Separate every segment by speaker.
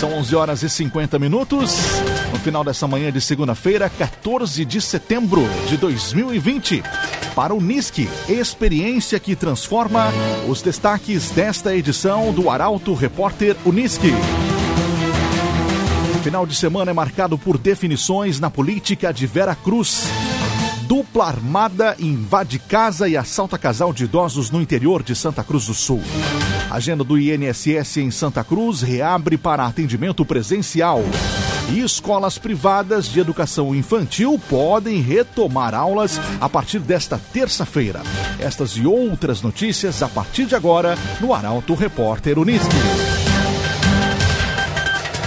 Speaker 1: São 11 horas e 50 minutos. No final dessa manhã de segunda-feira, 14 de setembro de 2020. Para o NISC, experiência que transforma os destaques desta edição do Arauto Repórter Unisque. Final de semana é marcado por definições na política de Vera Cruz. Dupla armada invade casa e assalta casal de idosos no interior de Santa Cruz do Sul. Agenda do INSS em Santa Cruz reabre para atendimento presencial. E escolas privadas de educação infantil podem retomar aulas a partir desta terça-feira. Estas e outras notícias a partir de agora no Arauto Repórter Unisque.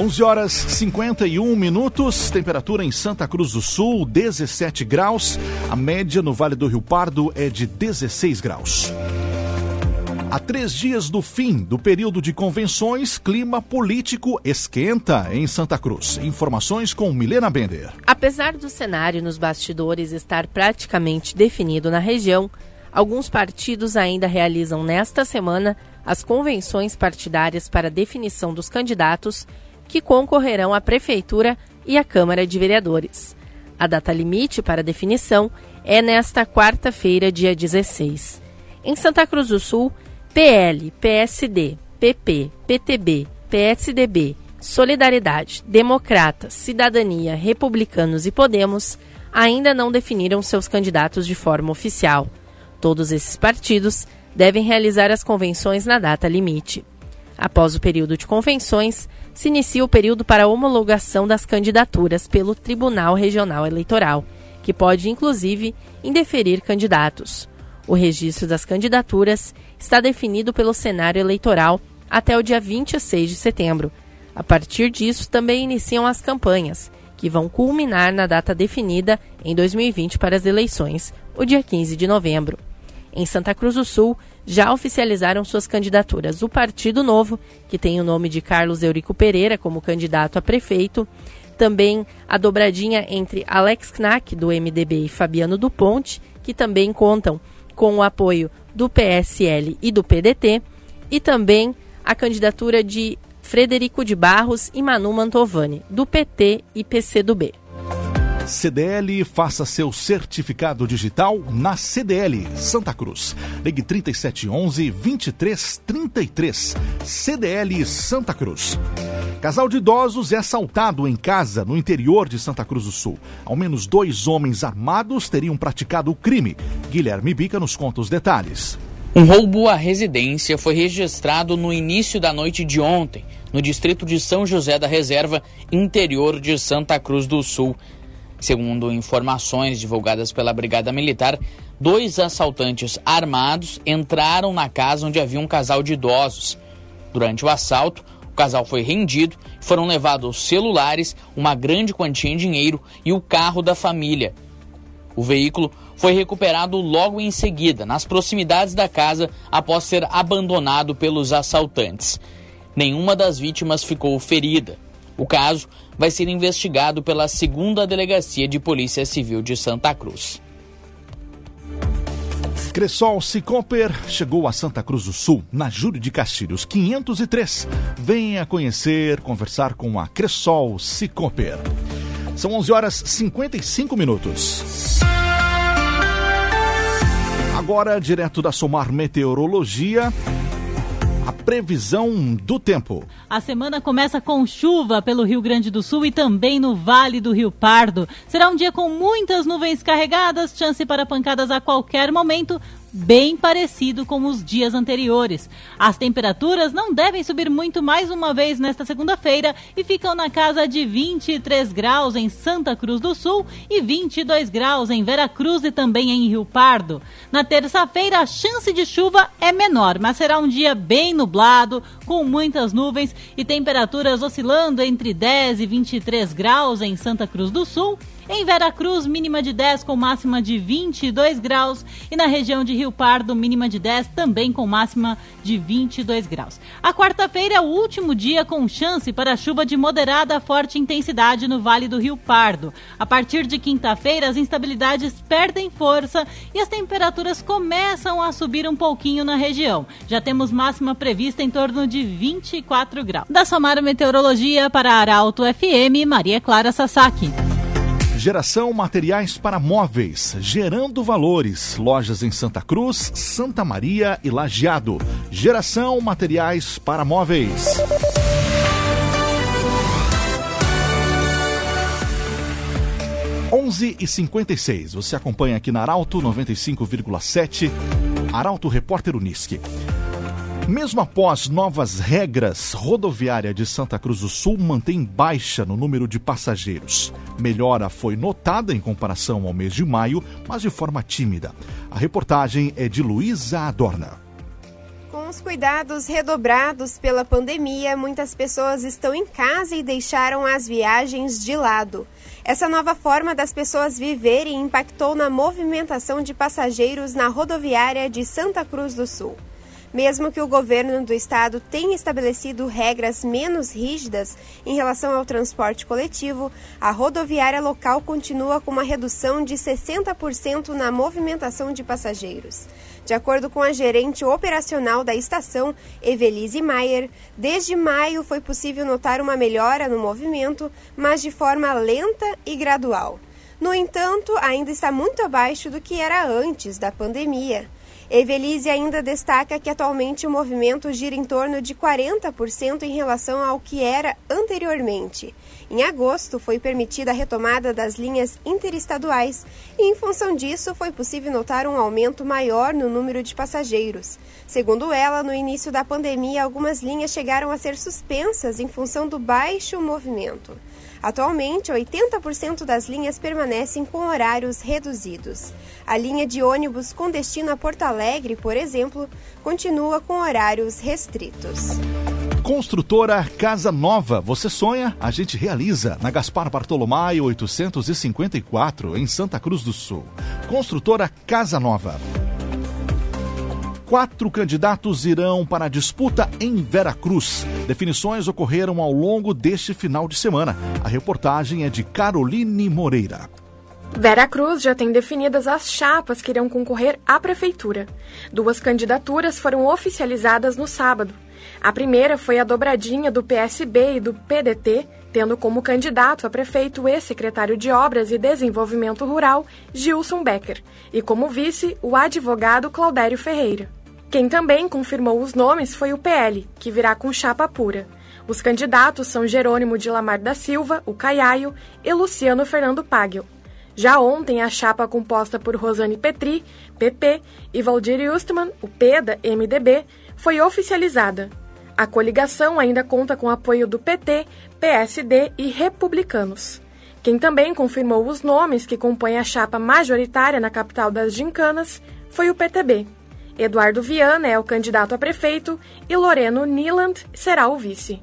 Speaker 1: 11 horas 51 minutos, temperatura em Santa Cruz do Sul, 17 graus. A média no Vale do Rio Pardo é de 16 graus. Há três dias do fim do período de convenções, clima político esquenta em Santa Cruz. Informações com Milena Bender.
Speaker 2: Apesar do cenário nos bastidores estar praticamente definido na região, alguns partidos ainda realizam nesta semana as convenções partidárias para definição dos candidatos que concorrerão à Prefeitura e à Câmara de Vereadores. A data limite para definição é nesta quarta-feira, dia 16. Em Santa Cruz do Sul, PL, PSD, PP, PTB, PSDB, Solidariedade, Democratas, Cidadania, Republicanos e Podemos ainda não definiram seus candidatos de forma oficial. Todos esses partidos devem realizar as convenções na data limite. Após o período de convenções, se inicia o período para homologação das candidaturas pelo Tribunal Regional Eleitoral, que pode inclusive indeferir candidatos. O registro das candidaturas está definido pelo cenário eleitoral até o dia 26 de setembro. A partir disso, também iniciam as campanhas, que vão culminar na data definida em 2020 para as eleições, o dia 15 de novembro. Em Santa Cruz do Sul, já oficializaram suas candidaturas o Partido Novo, que tem o nome de Carlos Eurico Pereira como candidato a prefeito, também a dobradinha entre Alex Knack, do MDB, e Fabiano do Ponte, que também contam com o apoio do PSL e do PDT, e também a candidatura de Frederico de Barros e Manu Mantovani, do PT e PCdoB.
Speaker 1: CDL, faça seu certificado digital na CDL Santa Cruz. Ligue 3711 2333. CDL Santa Cruz. Casal de idosos é assaltado em casa no interior de Santa Cruz do Sul. Ao menos dois homens armados teriam praticado o crime. Guilherme Bica nos conta os detalhes.
Speaker 3: Um roubo à residência foi registrado no início da noite de ontem, no distrito de São José da Reserva, interior de Santa Cruz do Sul. Segundo informações divulgadas pela Brigada Militar, dois assaltantes armados entraram na casa onde havia um casal de idosos. Durante o assalto, o casal foi rendido foram levados celulares, uma grande quantia em dinheiro e o carro da família. O veículo foi recuperado logo em seguida, nas proximidades da casa, após ser abandonado pelos assaltantes. Nenhuma das vítimas ficou ferida. O caso vai ser investigado pela segunda Delegacia de Polícia Civil de Santa Cruz.
Speaker 1: Cressol Cicoper chegou a Santa Cruz do Sul, na Júlio de Castilhos 503. Venha conhecer, conversar com a Cressol Cicoper. São 11 horas 55 minutos. Agora, direto da Somar Meteorologia, a previsão do tempo.
Speaker 4: A semana começa com chuva pelo Rio Grande do Sul e também no Vale do Rio Pardo. Será um dia com muitas nuvens carregadas, chance para pancadas a qualquer momento, bem parecido com os dias anteriores. As temperaturas não devem subir muito mais uma vez nesta segunda-feira e ficam na casa de 23 graus em Santa Cruz do Sul e 22 graus em Veracruz e também em Rio Pardo. Na terça-feira, a chance de chuva é menor, mas será um dia bem nublado, com muitas nuvens e temperaturas oscilando entre 10 e 23 graus em Santa Cruz do Sul em Veracruz, mínima de 10 com máxima de 22 graus. E na região de Rio Pardo, mínima de 10 também com máxima de 22 graus. A quarta-feira é o último dia com chance para chuva de moderada a forte intensidade no Vale do Rio Pardo. A partir de quinta-feira, as instabilidades perdem força e as temperaturas começam a subir um pouquinho na região. Já temos máxima prevista em torno de 24 graus. Da Somara Meteorologia para Arauto FM, Maria Clara Sasaki.
Speaker 1: Geração Materiais para Móveis, gerando valores. Lojas em Santa Cruz, Santa Maria e Lajeado. Geração Materiais para Móveis. Onze e 56. Você acompanha aqui na Arauto 95,7. Arauto Repórter Unisque. Mesmo após novas regras, rodoviária de Santa Cruz do Sul mantém baixa no número de passageiros. Melhora foi notada em comparação ao mês de maio, mas de forma tímida. A reportagem é de Luísa Adorna.
Speaker 5: Com os cuidados redobrados pela pandemia, muitas pessoas estão em casa e deixaram as viagens de lado. Essa nova forma das pessoas viverem impactou na movimentação de passageiros na rodoviária de Santa Cruz do Sul. Mesmo que o governo do estado tenha estabelecido regras menos rígidas em relação ao transporte coletivo, a rodoviária local continua com uma redução de 60% na movimentação de passageiros. De acordo com a gerente operacional da estação, Evelise Maier, desde maio foi possível notar uma melhora no movimento, mas de forma lenta e gradual. No entanto, ainda está muito abaixo do que era antes da pandemia. Evelise ainda destaca que atualmente o movimento gira em torno de 40% em relação ao que era anteriormente. Em agosto, foi permitida a retomada das linhas interestaduais e, em função disso, foi possível notar um aumento maior no número de passageiros. Segundo ela, no início da pandemia, algumas linhas chegaram a ser suspensas em função do baixo movimento. Atualmente, 80% das linhas permanecem com horários reduzidos. A linha de ônibus com destino a Porto Alegre, por exemplo, continua com horários restritos.
Speaker 1: Construtora Casa Nova. Você sonha? A gente realiza. Na Gaspar Bartolomai 854, em Santa Cruz do Sul. Construtora Casa Nova. Quatro candidatos irão para a disputa em Veracruz. Definições ocorreram ao longo deste final de semana. A reportagem é de Caroline Moreira.
Speaker 6: Veracruz já tem definidas as chapas que irão concorrer à prefeitura. Duas candidaturas foram oficializadas no sábado. A primeira foi a dobradinha do PSB e do PDT, tendo como candidato a prefeito e secretário de Obras e Desenvolvimento Rural, Gilson Becker, e como vice, o advogado Claudério Ferreira. Quem também confirmou os nomes foi o PL, que virá com chapa pura. Os candidatos são Jerônimo de Lamar da Silva, o Caiaio, e Luciano Fernando Pagel. Já ontem, a chapa composta por Rosane Petri, PP, e Valdir Justman, o P da MDB, foi oficializada. A coligação ainda conta com apoio do PT, PSD e republicanos. Quem também confirmou os nomes que compõem a chapa majoritária na capital das gincanas foi o PTB. Eduardo Viana é o candidato a prefeito e Loreno Niland será o vice.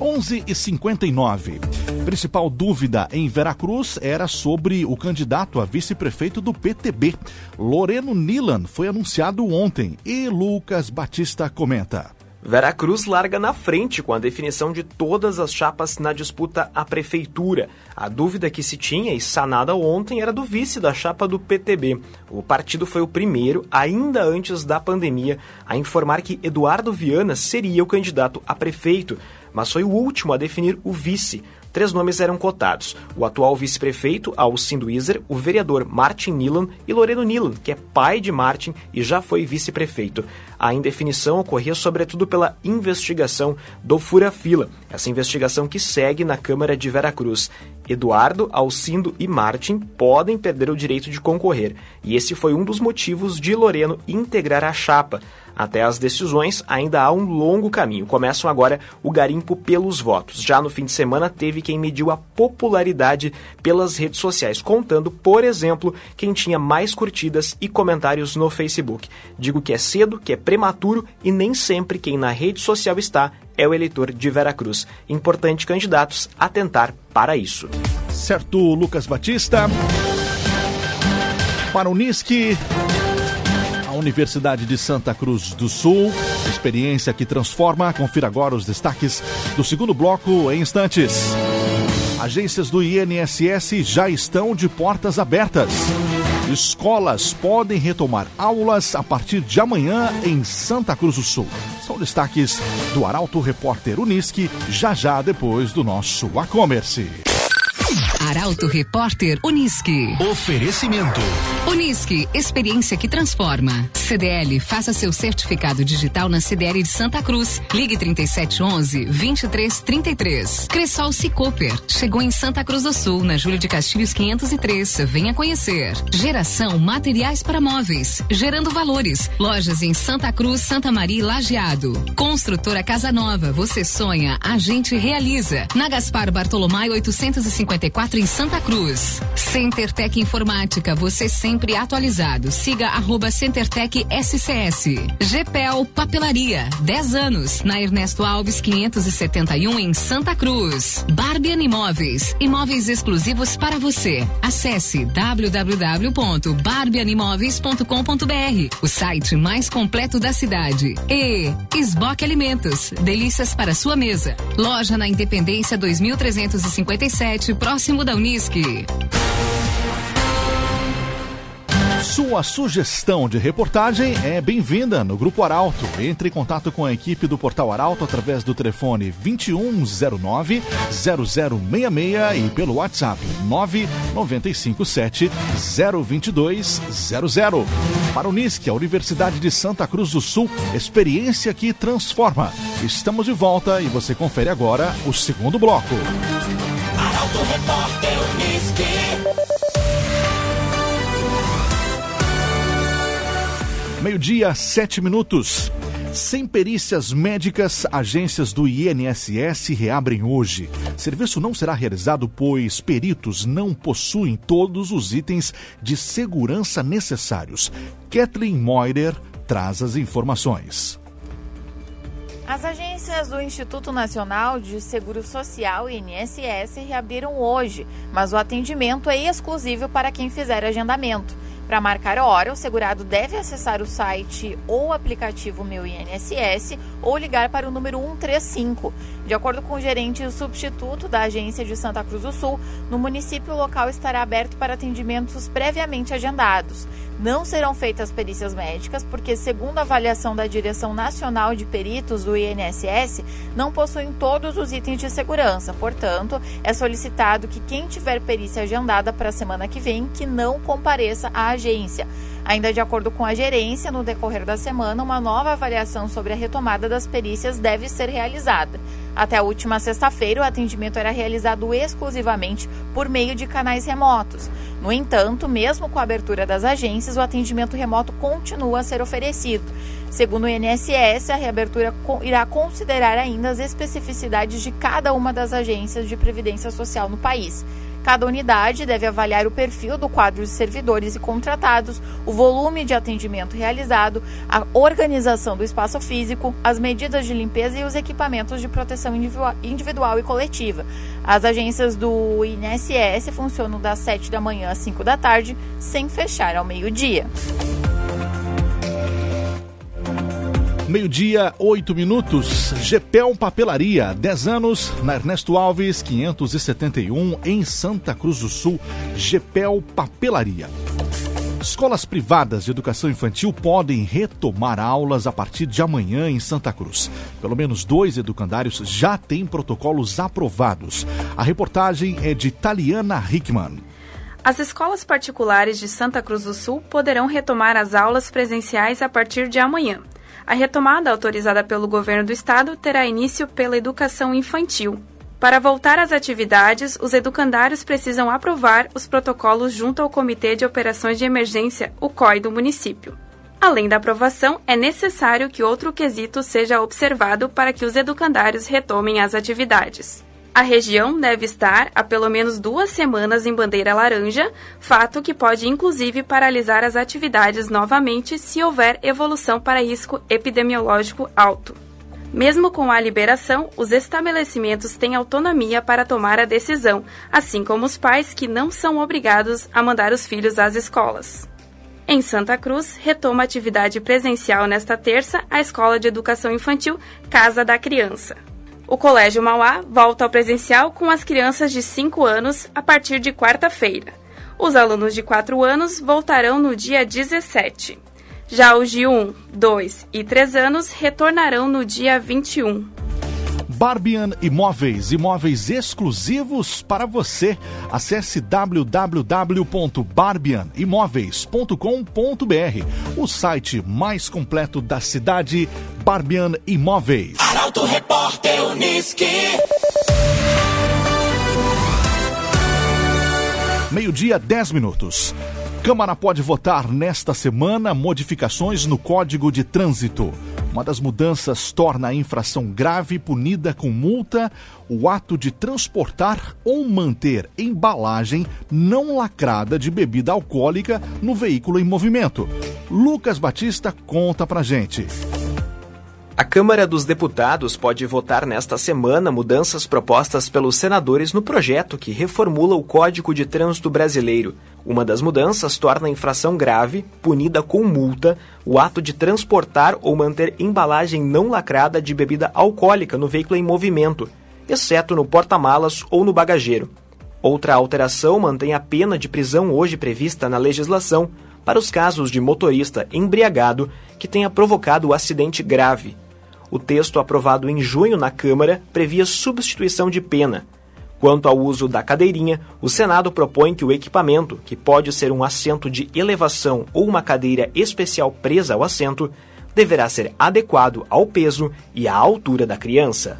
Speaker 1: 11 e 59. Principal dúvida em Veracruz era sobre o candidato a vice-prefeito do PTB. Loreno Nilan foi anunciado ontem e Lucas Batista comenta.
Speaker 7: Veracruz larga na frente com a definição de todas as chapas na disputa à prefeitura. A dúvida que se tinha e sanada ontem era do vice da chapa do PTB. O partido foi o primeiro, ainda antes da pandemia, a informar que Eduardo Viana seria o candidato a prefeito, mas foi o último a definir o vice. Três nomes eram cotados: o atual vice-prefeito, Alcindo Iser, o vereador Martin Nilan e Loreno Nilan, que é pai de Martin e já foi vice-prefeito. A indefinição ocorria sobretudo pela investigação do Fura Fila, essa investigação que segue na Câmara de Veracruz. Eduardo, Alcindo e Martin podem perder o direito de concorrer, e esse foi um dos motivos de Loreno integrar a chapa. Até as decisões, ainda há um longo caminho. Começam agora o garimpo pelos votos. Já no fim de semana, teve quem mediu a popularidade pelas redes sociais, contando, por exemplo, quem tinha mais curtidas e comentários no Facebook. Digo que é cedo, que é prematuro e nem sempre quem na rede social está é o eleitor de Veracruz. Importante candidatos atentar para isso.
Speaker 1: Certo, Lucas Batista. Para o NISC, a Universidade de Santa Cruz do Sul, experiência que transforma. Confira agora os destaques do segundo bloco em instantes. Agências do INSS já estão de portas abertas. Escolas podem retomar aulas a partir de amanhã em Santa Cruz do Sul. São destaques do Arauto Repórter Unisque, já já depois do nosso e-commerce.
Speaker 8: Arauto Repórter Unisque.
Speaker 9: Oferecimento.
Speaker 8: Unisque, experiência que transforma. CDL, faça seu certificado digital na CDL de Santa Cruz. Ligue 3711 2333. Cressol Cicoper, chegou em Santa Cruz do Sul, na Júlio de Castilhos 503. Venha conhecer. Geração Materiais para Móveis, gerando valores. Lojas em Santa Cruz, Santa Maria e Lajeado. Construtora Casa Nova, você sonha, a gente realiza. Na Gaspar Bartolomai 854 em Santa Cruz. CenterTech Informática, você sempre atualizado. Siga arroba CenterTech SCS. GPEL Papelaria, 10 anos. Na Ernesto Alves 571 em Santa Cruz. Barbian Imóveis, imóveis exclusivos para você. Acesse www.barbianimóveis.com.br, o site mais completo da cidade. E Esboque Alimentos, delícias para sua mesa. Loja na Independência 2357, próximo da Unisque.
Speaker 1: Sua sugestão de reportagem é bem-vinda no Grupo Arauto. Entre em contato com a equipe do Portal Arauto através do telefone 2109 0066 e pelo WhatsApp 9957 02200. Para o NISC, a Universidade de Santa Cruz do Sul, experiência que transforma. Estamos de volta e você confere agora o segundo bloco.
Speaker 10: Arauto Repórter
Speaker 1: Meio-dia, sete minutos. Sem perícias médicas, agências do INSS reabrem hoje. Serviço não será realizado pois peritos não possuem todos os itens de segurança necessários. Kathleen Moider traz as informações.
Speaker 11: As agências do Instituto Nacional de Seguro Social, INSS, reabriram hoje, mas o atendimento é exclusivo para quem fizer agendamento. Para marcar a hora, o segurado deve acessar o site ou aplicativo Meu INSS ou ligar para o número 135. De acordo com o gerente substituto da agência de Santa Cruz do Sul, no município o local estará aberto para atendimentos previamente agendados. Não serão feitas perícias médicas, porque, segundo a avaliação da Direção Nacional de Peritos do INSS, não possuem todos os itens de segurança. Portanto, é solicitado que quem tiver perícia agendada para a semana que vem, que não compareça à agência. Ainda de acordo com a gerência, no decorrer da semana, uma nova avaliação sobre a retomada das perícias deve ser realizada. Até a última sexta-feira, o atendimento era realizado exclusivamente por meio de canais remotos. No entanto, mesmo com a abertura das agências, o atendimento remoto continua a ser oferecido. Segundo o INSS, a reabertura irá considerar ainda as especificidades de cada uma das agências de previdência social no país. Cada unidade deve avaliar o perfil do quadro de servidores e contratados, o volume de atendimento realizado, a organização do espaço físico, as medidas de limpeza e os equipamentos de proteção individual e coletiva. As agências do INSS funcionam das 7 da manhã às 5 da tarde, sem fechar ao meio-dia.
Speaker 1: Meio-dia, oito minutos. Gepel Papelaria, 10 anos, na Ernesto Alves, 571, em Santa Cruz do Sul. Gepel Papelaria. Escolas privadas de educação infantil podem retomar aulas a partir de amanhã em Santa Cruz. Pelo menos dois educandários já têm protocolos aprovados. A reportagem é de Taliana Hickman.
Speaker 12: As escolas particulares de Santa Cruz do Sul poderão retomar as aulas presenciais a partir de amanhã. A retomada autorizada pelo governo do estado terá início pela educação infantil. Para voltar às atividades, os educandários precisam aprovar os protocolos junto ao Comitê de Operações de Emergência, o COI do município. Além da aprovação, é necessário que outro quesito seja observado para que os educandários retomem as atividades. A região deve estar há pelo menos duas semanas em bandeira laranja, fato que pode inclusive paralisar as atividades novamente se houver evolução para risco epidemiológico alto. Mesmo com a liberação, os estabelecimentos têm autonomia para tomar a decisão, assim como os pais que não são obrigados a mandar os filhos às escolas. Em Santa Cruz, retoma atividade presencial nesta terça a Escola de Educação Infantil Casa da Criança. O Colégio Mauá volta ao presencial com as crianças de 5 anos a partir de quarta-feira. Os alunos de 4 anos voltarão no dia 17. Já os de 1, 2 e 3 anos retornarão no dia 21.
Speaker 1: Barbian Imóveis, imóveis exclusivos para você. Acesse www.barbianimóveis.com.br, o site mais completo da cidade, Barbian Imóveis.
Speaker 10: Arauto Repórter Uniski.
Speaker 1: Meio-dia, 10 minutos. Câmara pode votar nesta semana modificações no Código de Trânsito. Uma das mudanças torna a infração grave punida com multa o ato de transportar ou manter embalagem não lacrada de bebida alcoólica no veículo em movimento. Lucas Batista conta pra gente.
Speaker 7: A Câmara dos Deputados pode votar nesta semana mudanças propostas pelos senadores no projeto que reformula o Código de Trânsito Brasileiro. Uma das mudanças torna a infração grave, punida com multa, o ato de transportar ou manter embalagem não lacrada de bebida alcoólica no veículo em movimento, exceto no porta-malas ou no bagageiro. Outra alteração mantém a pena de prisão hoje prevista na legislação para os casos de motorista embriagado que tenha provocado o acidente grave. O texto aprovado em junho na Câmara previa substituição de pena. Quanto ao uso da cadeirinha, o Senado propõe que o equipamento, que pode ser um assento de elevação ou uma cadeira especial presa ao assento, deverá ser adequado ao peso e à altura da criança.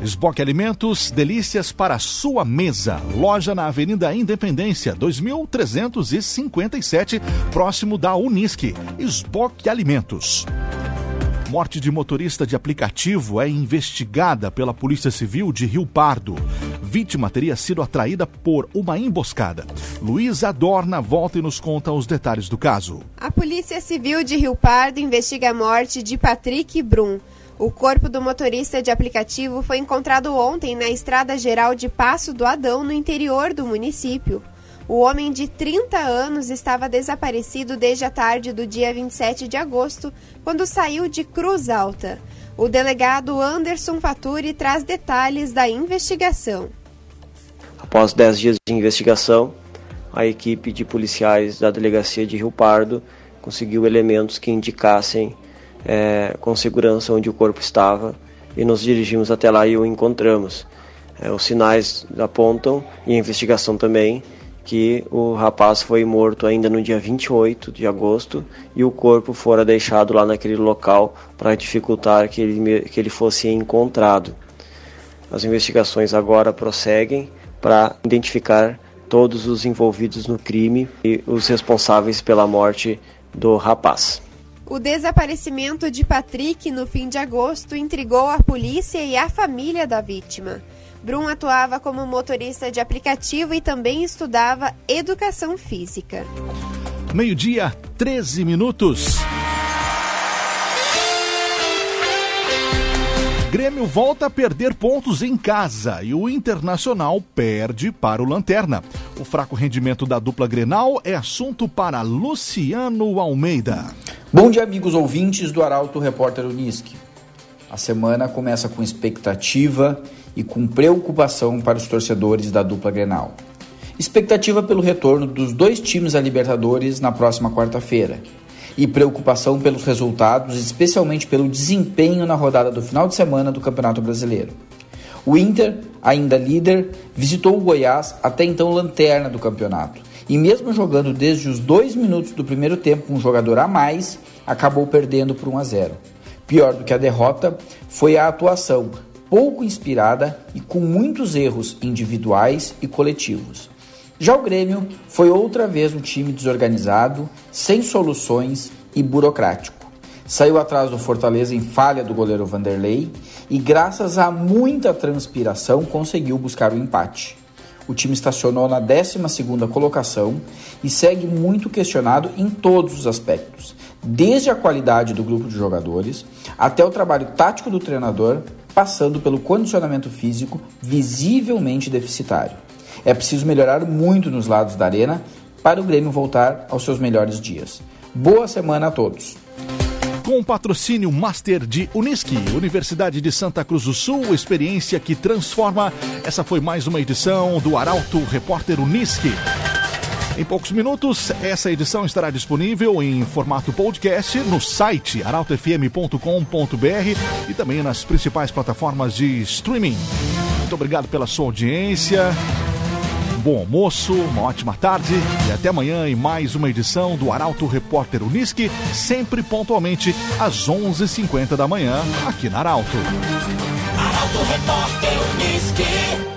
Speaker 1: Esboque Alimentos, delícias para sua mesa. Loja na Avenida Independência, 2357, próximo da Unisque. Esboque Alimentos. Morte de motorista de aplicativo é investigada pela Polícia Civil de Rio Pardo. Vítima teria sido atraída por uma emboscada. Luísa Adorna volta e nos conta os detalhes do caso.
Speaker 5: A Polícia Civil de Rio Pardo investiga a morte de Patrick Brum. O corpo do motorista de aplicativo foi encontrado ontem na Estrada Geral de Passo do Adão, no interior do município. O homem de 30 anos estava desaparecido desde a tarde do dia 27 de agosto, quando saiu de Cruz Alta. O delegado Anderson Faturi traz detalhes da investigação.
Speaker 9: Após 10 dias de investigação, a equipe de policiais da delegacia de Rio Pardo conseguiu elementos que indicassem é, com segurança onde o corpo estava e nos dirigimos até lá e o encontramos. É, os sinais apontam, e a investigação também, que o rapaz foi morto ainda no dia 28 de agosto e o corpo fora deixado lá naquele local para dificultar que ele, que ele fosse encontrado. As investigações agora prosseguem para identificar todos os envolvidos no crime e os responsáveis pela morte do rapaz.
Speaker 5: O desaparecimento de Patrick no fim de agosto intrigou a polícia e a família da vítima. Brum atuava como motorista de aplicativo e também estudava educação física.
Speaker 1: Meio-dia, 13 minutos. Grêmio volta a perder pontos em casa e o Internacional perde para o Lanterna. O fraco rendimento da dupla Grenal é assunto para Luciano Almeida.
Speaker 13: Bom dia, amigos ouvintes do Arauto Repórter Uniski. A semana começa com expectativa e com preocupação para os torcedores da dupla Grenal. Expectativa pelo retorno dos dois times à Libertadores na próxima quarta-feira e preocupação pelos resultados, especialmente pelo desempenho na rodada do final de semana do Campeonato Brasileiro. O Inter, ainda líder, visitou o Goiás, até então lanterna do campeonato, e mesmo jogando desde os dois minutos do primeiro tempo com um jogador a mais, acabou perdendo por 1 a 0. Pior do que a derrota foi a atuação, pouco inspirada e com muitos erros individuais e coletivos. Já o Grêmio foi outra vez um time desorganizado, sem soluções e burocrático. Saiu atrás do Fortaleza em falha do goleiro Vanderlei e, graças a muita transpiração, conseguiu buscar o empate. O time estacionou na 12 colocação e segue muito questionado em todos os aspectos, desde a qualidade do grupo de jogadores até o trabalho tático do treinador, passando pelo condicionamento físico visivelmente deficitário. É preciso melhorar muito nos lados da arena para o Grêmio voltar aos seus melhores dias. Boa semana a todos!
Speaker 1: Com o patrocínio Master de Unisque, Universidade de Santa Cruz do Sul, experiência que transforma. Essa foi mais uma edição do Arauto Repórter Unisque. Em poucos minutos, essa edição estará disponível em formato podcast no site arautofm.com.br e também nas principais plataformas de streaming. Muito obrigado pela sua audiência bom almoço, uma ótima tarde e até amanhã em mais uma edição do Arauto Repórter Unisque, sempre pontualmente às 11h50 da manhã, aqui na Arauto. Arauto Repórter Unisque.